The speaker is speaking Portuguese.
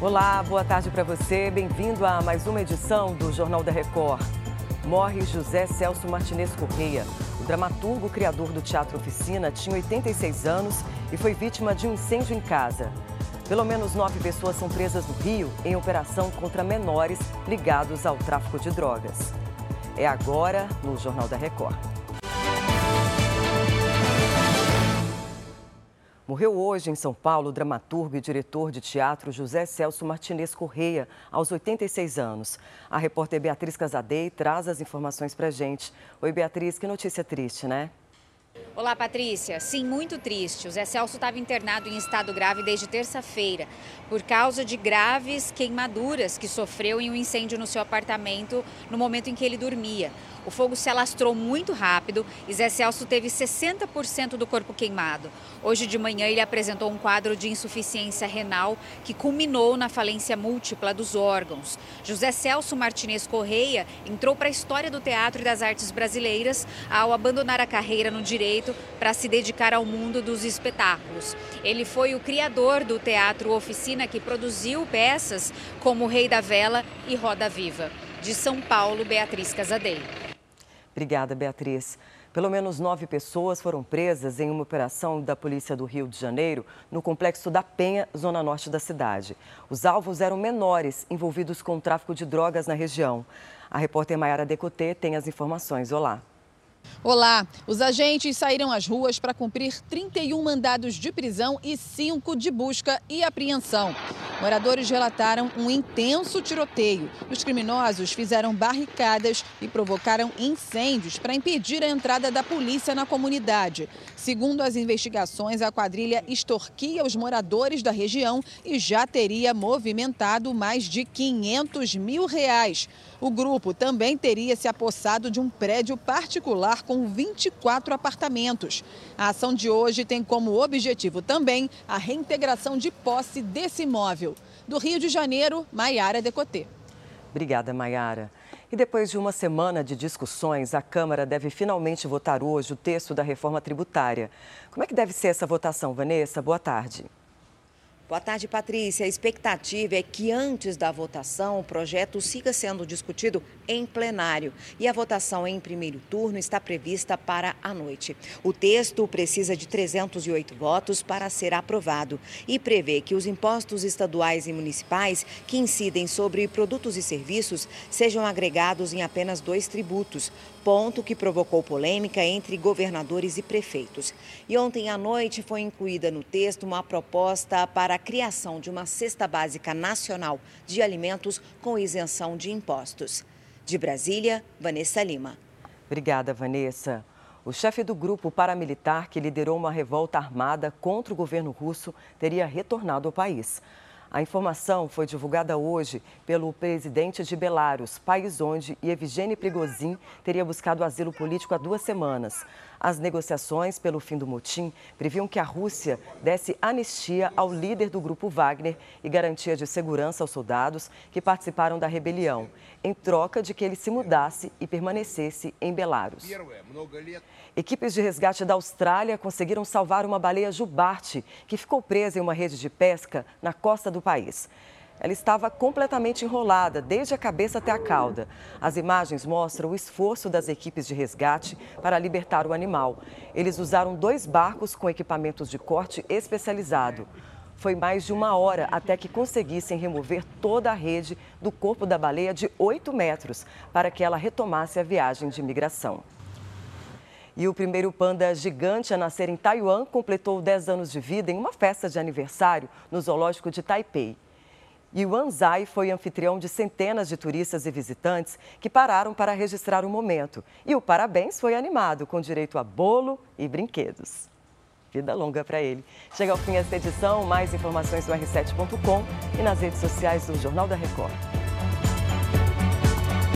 Olá, boa tarde para você. Bem-vindo a mais uma edição do Jornal da Record. Morre José Celso Martinez Correia. O dramaturgo criador do Teatro Oficina tinha 86 anos e foi vítima de um incêndio em casa. Pelo menos nove pessoas são presas no Rio em operação contra menores ligados ao tráfico de drogas. É agora no Jornal da Record. Morreu hoje em São Paulo o dramaturgo e diretor de teatro José Celso Martinez Correia, aos 86 anos. A repórter Beatriz Casadei traz as informações para gente. Oi, Beatriz, que notícia triste, né? Olá, Patrícia. Sim, muito triste. O Zé Celso estava internado em estado grave desde terça-feira, por causa de graves queimaduras que sofreu em um incêndio no seu apartamento no momento em que ele dormia. O fogo se alastrou muito rápido e Zé Celso teve 60% do corpo queimado. Hoje de manhã ele apresentou um quadro de insuficiência renal que culminou na falência múltipla dos órgãos. José Celso Martinez Correia entrou para a história do teatro e das artes brasileiras ao abandonar a carreira no direito para se dedicar ao mundo dos espetáculos. Ele foi o criador do Teatro Oficina que produziu peças como Rei da Vela e Roda Viva. De São Paulo, Beatriz Casadei. Obrigada, Beatriz. Pelo menos nove pessoas foram presas em uma operação da Polícia do Rio de Janeiro no complexo da Penha, zona norte da cidade. Os alvos eram menores envolvidos com o tráfico de drogas na região. A repórter Mayara Decotê tem as informações. Olá. Olá, os agentes saíram às ruas para cumprir 31 mandados de prisão e 5 de busca e apreensão. Moradores relataram um intenso tiroteio. Os criminosos fizeram barricadas e provocaram incêndios para impedir a entrada da polícia na comunidade. Segundo as investigações, a quadrilha extorquia os moradores da região e já teria movimentado mais de 500 mil reais. O grupo também teria se apossado de um prédio particular com 24 apartamentos. A ação de hoje tem como objetivo também a reintegração de posse desse imóvel. Do Rio de Janeiro, Maiara Decotê. Obrigada, Maiara. E depois de uma semana de discussões, a Câmara deve finalmente votar hoje o texto da reforma tributária. Como é que deve ser essa votação, Vanessa? Boa tarde. Boa tarde, Patrícia. A expectativa é que antes da votação o projeto siga sendo discutido em plenário e a votação em primeiro turno está prevista para a noite. O texto precisa de 308 votos para ser aprovado e prevê que os impostos estaduais e municipais que incidem sobre produtos e serviços sejam agregados em apenas dois tributos, ponto que provocou polêmica entre governadores e prefeitos. E ontem à noite foi incluída no texto uma proposta para a criação de uma cesta básica nacional de alimentos com isenção de impostos. De Brasília, Vanessa Lima. Obrigada, Vanessa. O chefe do grupo paramilitar que liderou uma revolta armada contra o governo russo teria retornado ao país. A informação foi divulgada hoje pelo presidente de Belarus, país onde Evgeny Prigozhin teria buscado asilo político há duas semanas. As negociações pelo fim do motim previam que a Rússia desse anistia ao líder do grupo Wagner e garantia de segurança aos soldados que participaram da rebelião, em troca de que ele se mudasse e permanecesse em Belarus. Equipes de resgate da Austrália conseguiram salvar uma baleia jubarte que ficou presa em uma rede de pesca na costa do país. Ela estava completamente enrolada, desde a cabeça até a cauda. As imagens mostram o esforço das equipes de resgate para libertar o animal. Eles usaram dois barcos com equipamentos de corte especializado. Foi mais de uma hora até que conseguissem remover toda a rede do corpo da baleia de 8 metros para que ela retomasse a viagem de migração. E o primeiro panda gigante a nascer em Taiwan completou 10 anos de vida em uma festa de aniversário no zoológico de Taipei. Yuan Zai foi anfitrião de centenas de turistas e visitantes que pararam para registrar o momento. E o parabéns foi animado, com direito a bolo e brinquedos. Vida longa para ele. Chega ao fim esta edição, mais informações no r7.com e nas redes sociais do Jornal da Record.